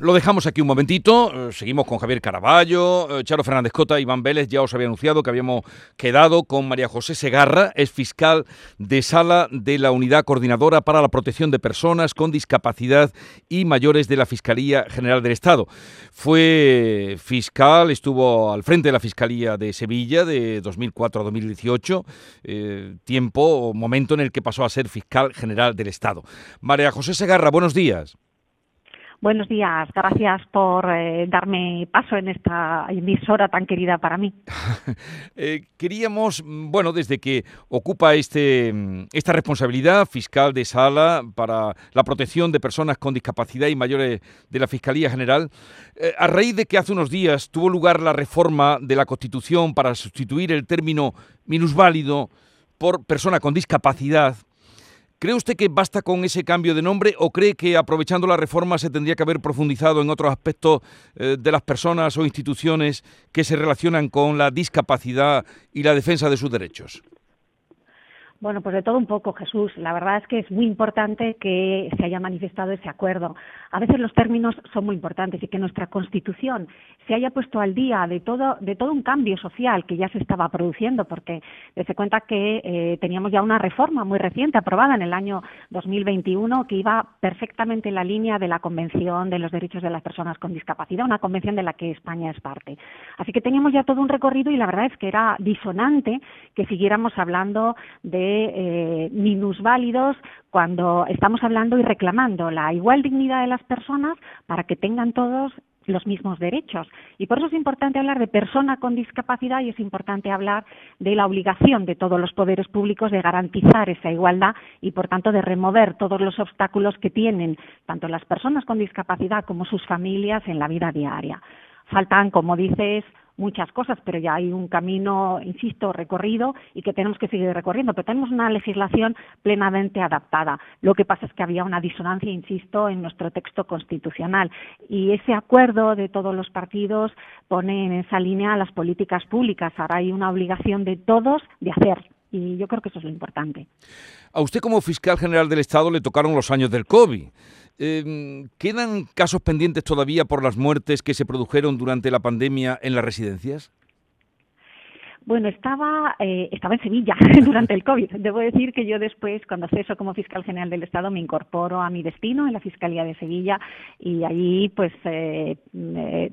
Lo dejamos aquí un momentito, eh, seguimos con Javier Caraballo, eh, Charo Fernández Cota, Iván Vélez, ya os había anunciado que habíamos quedado con María José Segarra, es fiscal de sala de la Unidad Coordinadora para la Protección de Personas con Discapacidad y Mayores de la Fiscalía General del Estado. Fue fiscal, estuvo al frente de la Fiscalía de Sevilla de 2004 a 2018, eh, tiempo o momento en el que pasó a ser fiscal general del Estado. María José Segarra, buenos días. Buenos días, gracias por eh, darme paso en esta emisora tan querida para mí. Eh, queríamos, bueno, desde que ocupa este, esta responsabilidad fiscal de sala para la protección de personas con discapacidad y mayores de la Fiscalía General, eh, a raíz de que hace unos días tuvo lugar la reforma de la Constitución para sustituir el término minusválido por persona con discapacidad, ¿Cree usted que basta con ese cambio de nombre o cree que aprovechando la reforma se tendría que haber profundizado en otros aspectos eh, de las personas o instituciones que se relacionan con la discapacidad y la defensa de sus derechos? Bueno, pues de todo un poco, Jesús. La verdad es que es muy importante que se haya manifestado ese acuerdo. A veces los términos son muy importantes y que nuestra Constitución se haya puesto al día de todo, de todo un cambio social que ya se estaba produciendo, porque se cuenta que eh, teníamos ya una reforma muy reciente aprobada en el año 2021 que iba perfectamente en la línea de la Convención de los Derechos de las Personas con Discapacidad, una convención de la que España es parte. Así que teníamos ya todo un recorrido y la verdad es que era disonante que siguiéramos hablando de eh, minusválidos cuando estamos hablando y reclamando la igual dignidad de las personas para que tengan todos los mismos derechos. Y por eso es importante hablar de persona con discapacidad y es importante hablar de la obligación de todos los poderes públicos de garantizar esa igualdad y, por tanto, de remover todos los obstáculos que tienen tanto las personas con discapacidad como sus familias en la vida diaria. Faltan, como dices, muchas cosas, pero ya hay un camino, insisto, recorrido y que tenemos que seguir recorriendo. Pero tenemos una legislación plenamente adaptada. Lo que pasa es que había una disonancia, insisto, en nuestro texto constitucional. Y ese acuerdo de todos los partidos pone en esa línea las políticas públicas. Ahora hay una obligación de todos de hacer. Y yo creo que eso es lo importante. A usted como fiscal general del Estado le tocaron los años del COVID. Em, ¿Quedan casos pendientes todavía por las muertes que se produjeron durante la pandemia en las residencias? Bueno, estaba, eh, estaba en Sevilla durante el COVID. Debo decir que yo después, cuando ceso como fiscal general del Estado, me incorporo a mi destino en la Fiscalía de Sevilla y allí pues eh,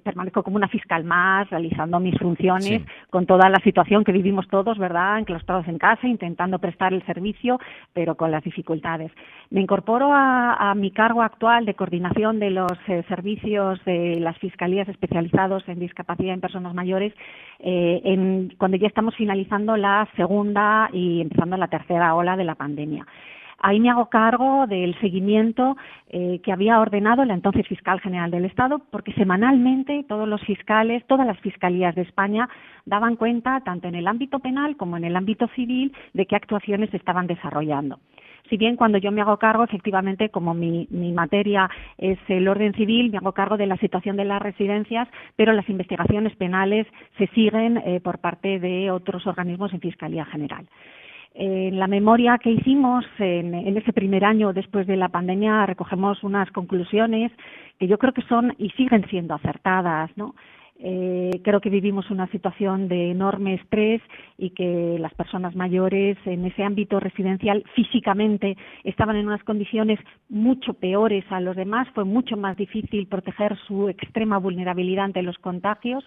permanezco como una fiscal más, realizando mis funciones con toda la situación que vivimos todos, ¿verdad? Enclaustrados en casa, intentando prestar el servicio, pero con las dificultades. Me incorporo a, mi cargo actual de coordinación de los eh, servicios de las fiscalías especializados en discapacidad en personas mayores en, cuando ya estamos finalizando la segunda y empezando la tercera ola de la pandemia. Ahí me hago cargo del seguimiento eh, que había ordenado la entonces fiscal general del Estado, porque semanalmente todos los fiscales, todas las fiscalías de España daban cuenta, tanto en el ámbito penal como en el ámbito civil, de qué actuaciones se estaban desarrollando. Si bien cuando yo me hago cargo, efectivamente, como mi, materia es el orden civil, me hago cargo de la situación de las residencias, pero las investigaciones penales se siguen eh, por parte de otros organismos en Fiscalía General. En la memoria que hicimos en, en, ese primer año después de la pandemia recogemos unas conclusiones que yo creo que son y siguen siendo acertadas, ¿no? Eh, creo que vivimos una situación de enorme estrés y que las personas mayores en ese ámbito residencial físicamente estaban en unas condiciones mucho peores a los demás. Fue mucho más difícil proteger su extrema vulnerabilidad ante los contagios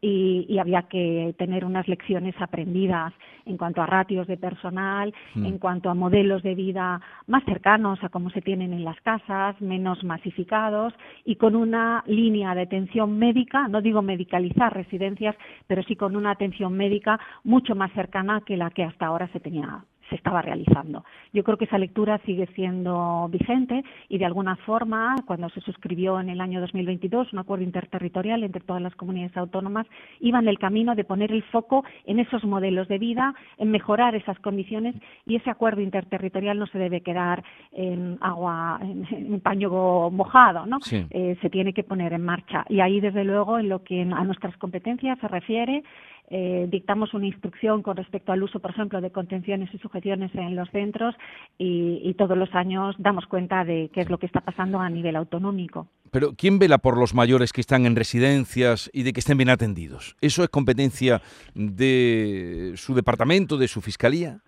y, había que tener unas lecciones aprendidas en cuanto a ratios de personal, mm. en cuanto a modelos de vida más cercanos a cómo se tienen en las casas, menos masificados y con una línea de atención médica, no digo medicalizar residencias, pero sí con una atención médica mucho más cercana que la que hasta ahora se tenía se estaba realizando. Yo creo que esa lectura sigue siendo vigente y de alguna forma, cuando se suscribió en el año 2022 un acuerdo interterritorial entre todas las comunidades autónomas, iba en el camino de poner el foco en esos modelos de vida, en mejorar esas condiciones y ese acuerdo interterritorial no se debe quedar en agua, en, paño mojado, ¿no? Eh, se tiene que poner en marcha y ahí desde luego en lo que a nuestras competencias se refiere eh, dictamos una instrucción con respecto al uso, por ejemplo, de contenciones y sujeciones en los centros y, todos los años damos cuenta de qué es lo que está pasando a nivel autonómico. Pero ¿quién vela por los mayores que están en residencias y de que estén bien atendidos? ¿Eso es competencia de su departamento, de su fiscalía?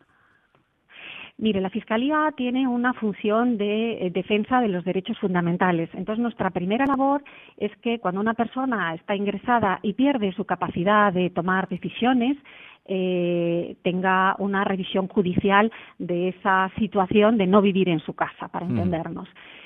Mire, la Fiscalía tiene una función de eh, defensa de los derechos fundamentales. Entonces, nuestra primera labor es que cuando una persona está ingresada y pierde su capacidad de tomar decisiones, eh, tenga una revisión judicial de esa situación de no vivir en su casa, para mm.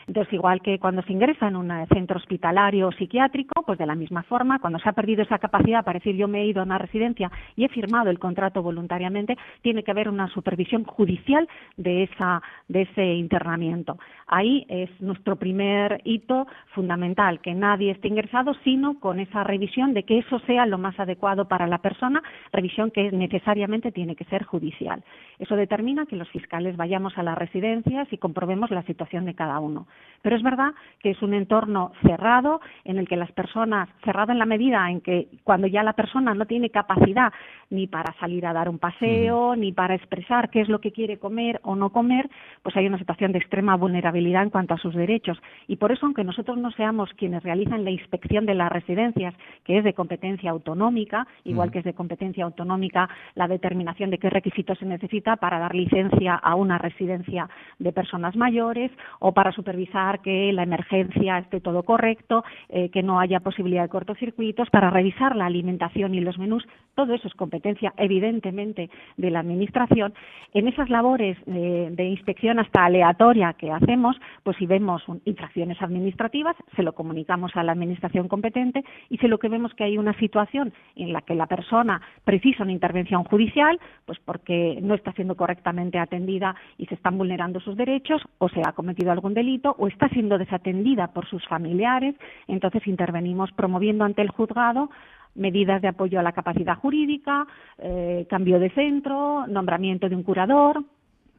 Entonces, igual que cuando se ingresa en un centro hospitalario o psiquiátrico, pues de la misma forma, cuando se ha perdido esa capacidad para decir yo me he ido a una residencia y he firmado el contrato voluntariamente, tiene que haber una supervisión judicial de, esa, de ese internamiento. Ahí es nuestro primer hito fundamental, que nadie esté ingresado, sino con esa revisión de que eso sea lo más adecuado para la persona, revisión que necesariamente tiene que ser judicial. Eso determina que los fiscales vayamos a las residencias y comprobemos la situación de cada uno. Pero es verdad que es un entorno cerrado en el que las personas, cerrado en la medida en que cuando ya la persona no tiene capacidad ni para salir a dar un paseo, ni para expresar qué es lo que quiere comer o no comer, pues hay una situación de extrema vulnerabilidad en cuanto a sus derechos. Y por eso, aunque nosotros no seamos quienes realizan la inspección de las residencias, que es de competencia autonómica, igual que es de competencia autonómica la determinación de qué requisitos se necesita para dar licencia a una residencia de personas mayores o para supervisar que la emergencia esté todo correcto, eh, que no haya posibilidad de cortocircuitos, para revisar la alimentación y los menús, todo eso es competencia evidentemente de la Administración. En esas labores de, inspección hasta aleatoria que hacemos, pues si vemos infracciones administrativas, se lo comunicamos a la Administración competente y si lo que vemos que hay una situación en la que la persona precisa una intervención judicial, pues porque no está siendo correctamente atendida y se están vulnerando sus derechos o se ha cometido algún delito o está siendo desatendida por sus familiares, entonces intervenimos promoviendo ante el juzgado medidas de apoyo a la capacidad jurídica, eh, cambio de centro, nombramiento de un curador,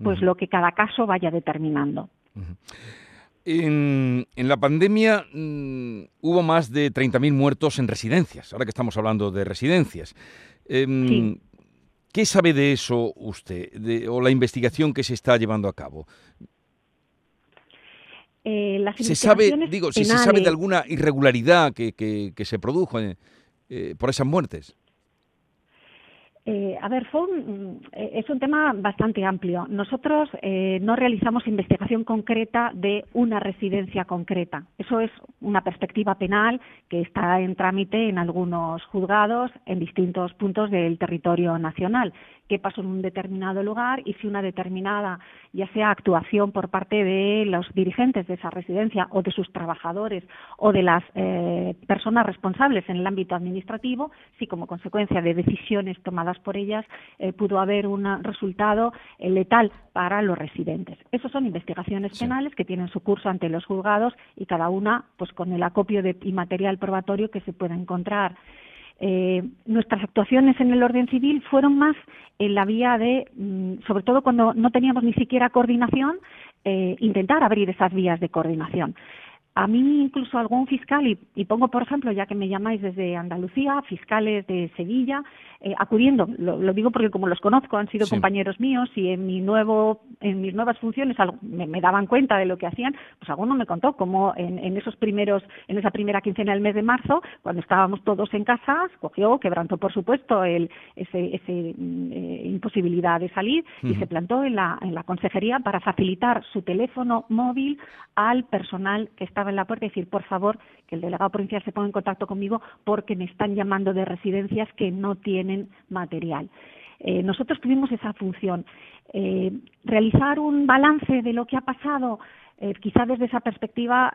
pues lo que cada caso vaya determinando. En, la pandemia mm, hubo más de 30.000 muertos en residencias, ahora que estamos hablando de residencias. Em, ¿Qué sabe de eso usted, o la investigación que se está llevando a cabo? Eh, se sabe, digo, si se sabe de alguna irregularidad que, que, se produjo eh, eh, por esas muertes. Eh, a ver, eh, es un tema bastante amplio. Nosotros eh, no realizamos investigación concreta de una residencia concreta. Eso es una perspectiva penal que está en trámite en algunos juzgados en distintos puntos del territorio nacional qué pasó en un determinado lugar y si una determinada, ya sea actuación por parte de los dirigentes de esa residencia o de sus trabajadores o de las eh, personas responsables en el ámbito administrativo, si como consecuencia de decisiones tomadas por ellas eh, pudo haber un resultado eh, letal para los residentes. Esas son investigaciones penales que tienen su curso ante los juzgados y cada una pues con el acopio de y material probatorio que se pueda encontrar eh, nuestras actuaciones en el orden civil fueron más en la vía de, mm, sobre todo cuando no teníamos ni siquiera coordinación, eh, intentar abrir esas vías de coordinación. A mí incluso algún fiscal, y, pongo por ejemplo, ya que me llamáis desde Andalucía, fiscales de Sevilla, eh, acudiendo, lo, digo porque como los conozco, han sido compañeros míos y en mi nuevo, en mis nuevas funciones me, daban cuenta de lo que hacían, pues alguno me contó cómo en, esos primeros, en esa primera quincena del mes de marzo, cuando estábamos todos en casa, cogió, quebrantó por supuesto el, ese, ese eh, imposibilidad de salir y se plantó en la, en la consejería para facilitar su teléfono móvil al personal que estaba en la puerta y decir, por favor, que el delegado provincial se ponga en contacto conmigo porque me están llamando de residencias que no tienen material. Eh, nosotros tuvimos esa función. Eh, realizar un balance de lo que ha pasado, eh, quizá desde esa perspectiva,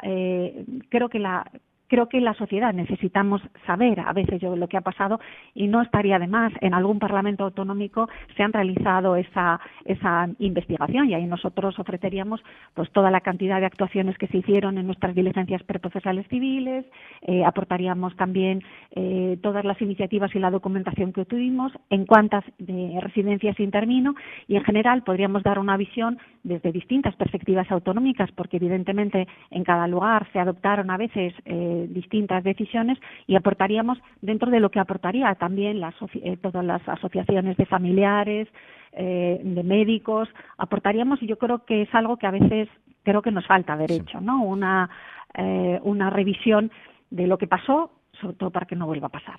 creo que la creo que la sociedad necesitamos saber a veces lo que ha pasado y no estaría de más. En algún parlamento autonómico se han realizado esa esa investigación y ahí nosotros ofreceríamos pues toda la cantidad de actuaciones que se hicieron en nuestras diligencias preprocesales civiles eh, aportaríamos también eh, todas las iniciativas y la documentación que tuvimos en cuántas de residencias intervino y en general podríamos dar una visión desde distintas perspectivas autonómicas porque evidentemente en cada lugar se adoptaron a veces eh, eh, distintas decisiones y aportaríamos dentro de lo que aportaría también eh, todas las asociaciones de familiares, de médicos, aportaríamos y yo creo que es algo que a veces creo que nos falta haber hecho, ¿no? Una, una revisión de lo que pasó, sobre todo para que no vuelva a pasar.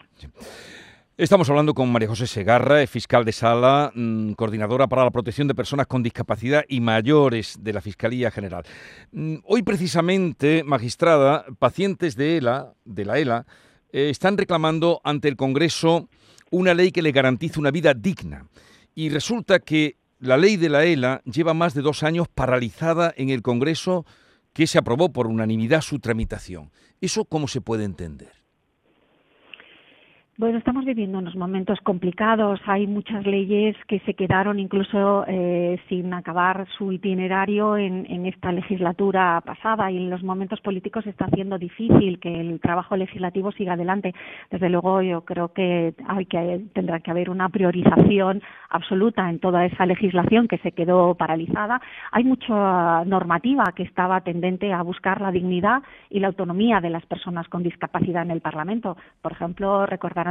Estamos hablando con María José Segarra, fiscal de sala, mm, coordinadora para la protección de personas con discapacidad y mayores de la Fiscalía General. Mm, hoy precisamente, magistrada, pacientes de ELA, de la ELA, eh, están reclamando ante el Congreso una ley que le garantice una vida digna. Y resulta que la ley de la ELA lleva más de dos años paralizada en el Congreso que se aprobó por unanimidad su tramitación. ¿Eso cómo se puede entender? Bueno, estamos viviendo unos momentos complicados. Hay muchas leyes que se quedaron incluso eh, sin acabar su itinerario en, en, esta legislatura pasada y en los momentos políticos está haciendo difícil que el trabajo legislativo siga adelante. Desde luego, yo creo que, hay que tendrá que haber una priorización absoluta en toda esa legislación que se quedó paralizada. Hay mucha normativa que estaba tendente a buscar la dignidad y la autonomía de las personas con discapacidad en el Parlamento. Por ejemplo,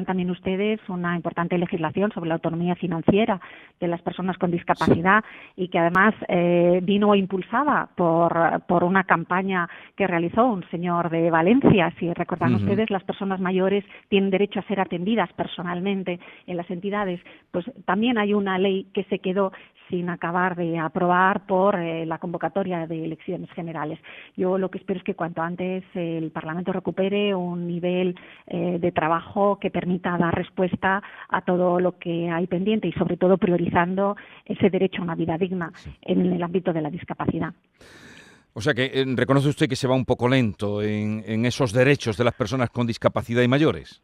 también ustedes una importante legislación sobre la autonomía financiera de las personas con discapacidad y que además eh, vino impulsada por, por una campaña que realizó un señor de Valencia. Si recordan ustedes, las personas mayores tienen derecho a ser atendidas personalmente en las entidades. Pues también hay una ley que se quedó sin acabar de aprobar por eh, la convocatoria de elecciones generales. Yo lo que espero es que cuanto antes el Parlamento recupere un nivel eh, de trabajo que permita dar respuesta a todo lo que hay pendiente y sobre todo priorizando ese derecho a una vida digna en el ámbito de la discapacidad. O sea que eh, reconoce usted que se va un poco lento en esos derechos de las personas con discapacidad y mayores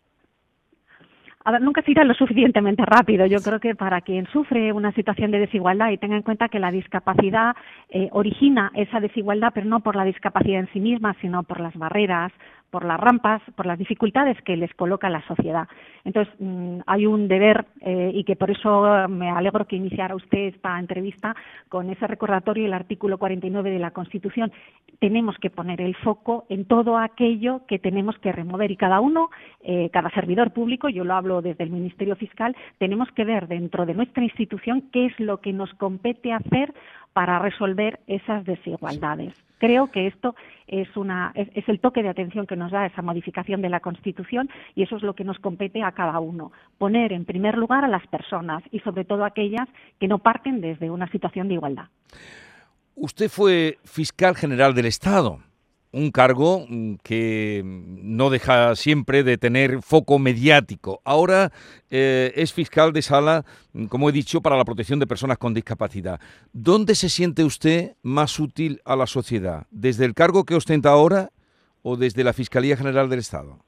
a ver, nunca se irá lo suficientemente rápido. Yo creo que para quien sufre una situación de desigualdad y tenga en cuenta que la discapacidad eh, origina esa desigualdad, pero no por la discapacidad en sí misma, sino por las barreras, por las rampas, por las dificultades que les coloca la sociedad. Entonces, mm, hay un deber eh, y que por eso me alegro que iniciara usted esta entrevista con ese recordatorio del artículo 49 de la Constitución. Tenemos que poner el foco en todo aquello que tenemos que remover y cada uno, eh, cada servidor público, yo lo hablo desde el Ministerio Fiscal, tenemos que ver dentro de nuestra institución qué es lo que nos compete hacer para resolver esas desigualdades. Creo que esto es, una, es, el toque de atención que nos da esa modificación de la Constitución y eso es lo que nos compete a cada uno. Poner en primer lugar a las personas y sobre todo aquellas que no parten desde una situación de igualdad. Usted fue fiscal general del Estado un cargo mm, que no deja siempre de tener foco mediático. Ahora eh, es fiscal de sala, mm, como he dicho, para la protección de personas con discapacidad. ¿Dónde se siente usted más útil a la sociedad? ¿Desde el cargo que ostenta ahora o desde la Fiscalía General del Estado?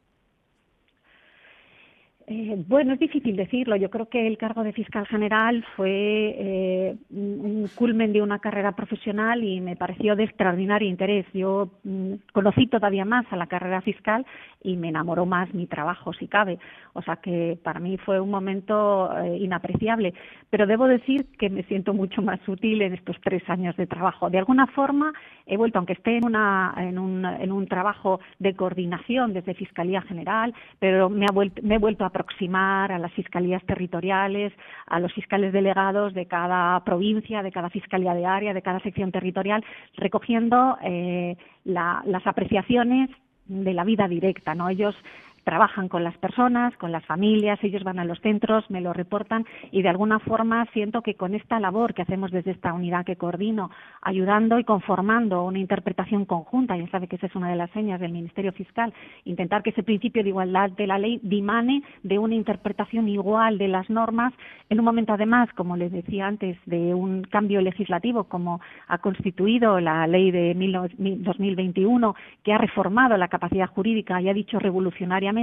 Eh, bueno, es difícil decirlo. Yo creo que el cargo de fiscal general fue eh, un culmen de una carrera profesional y me pareció de extraordinario interés. Yo mm, conocí todavía más a la carrera fiscal y me enamoró más mi trabajo, si cabe. O sea que para mí fue un momento eh, inapreciable. Pero debo decir que me siento mucho más útil en estos tres años de trabajo. De alguna forma he vuelto, aunque esté en, una, en, un, en un trabajo de coordinación desde Fiscalía General, pero me, ha vuelto, me he vuelto a aproximar a las fiscalías territoriales, a los fiscales delegados de cada provincia, de cada fiscalía de área, de cada sección territorial, recogiendo eh, las apreciaciones de la vida directa, ¿no? Ellos trabajan con las personas, con las familias, ellos van a los centros, me lo reportan y de alguna forma siento que con esta labor que hacemos desde esta unidad que coordino, ayudando y conformando una interpretación conjunta, ya sabe que esa es una de las señas del Ministerio Fiscal, intentar que ese principio de igualdad de la ley dimane de una interpretación igual de las normas en un momento además, como les decía antes, de un cambio legislativo como ha constituido la ley de 2021 que ha reformado la capacidad jurídica y ha dicho revolucionariamente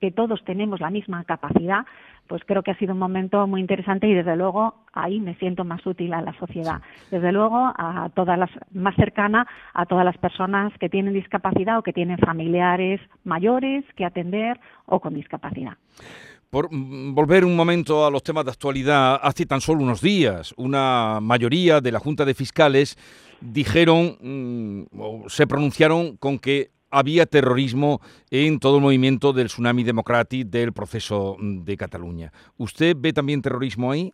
que todos tenemos la misma capacidad, pues creo que ha sido un momento muy interesante y desde luego ahí me siento más útil a la sociedad. Desde luego a todas las más cercana a todas las personas que tienen discapacidad o que tienen familiares mayores que atender o con discapacidad. Por mm, volver un momento a los temas de actualidad, hace tan solo unos días una mayoría de la Junta de Fiscales dijeron mm, o se pronunciaron con que había terrorismo en todo el movimiento del tsunami democrático del proceso de Cataluña. ¿Usted ve también terrorismo ahí?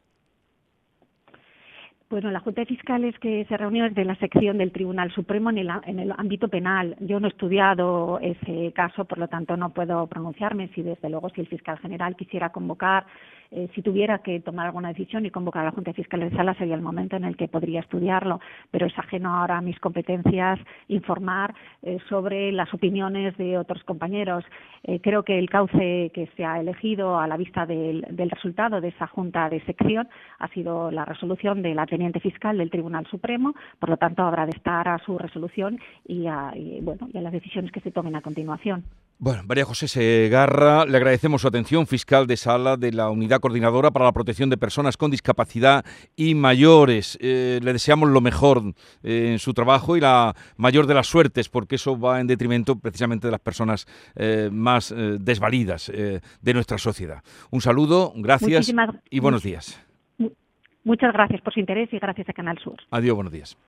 Bueno, la Junta de Fiscales que se reunió es de la sección del Tribunal Supremo en el, en el, ámbito penal. Yo no he estudiado ese caso, por lo tanto no puedo pronunciarme si desde luego si el fiscal general quisiera convocar eh, si tuviera que tomar alguna decisión y convocar a la Junta de Fiscales de Sala sería el momento en el que podría estudiarlo, pero es ajeno ahora a mis competencias informar eh, sobre las opiniones de otros compañeros. Eh, creo que el cauce que se ha elegido a la vista del, del, resultado de esa Junta de Sección ha sido la resolución de la teniente fiscal del Tribunal Supremo, por lo tanto habrá de estar a su resolución y a, y, bueno, y a las decisiones que se tomen a continuación. Bueno, María José Segarra, le agradecemos su atención, fiscal de sala de la Unidad Coordinadora para la Protección de Personas con Discapacidad y Mayores. Eh, le deseamos lo mejor eh, en su trabajo y la mayor de las suertes, porque eso va en detrimento precisamente de las personas eh, más desvalidas de nuestra sociedad. Un saludo, gracias Muchísimas, y buenos días. Muchas gracias por su interés y gracias a Canal Sur. Adiós, buenos días.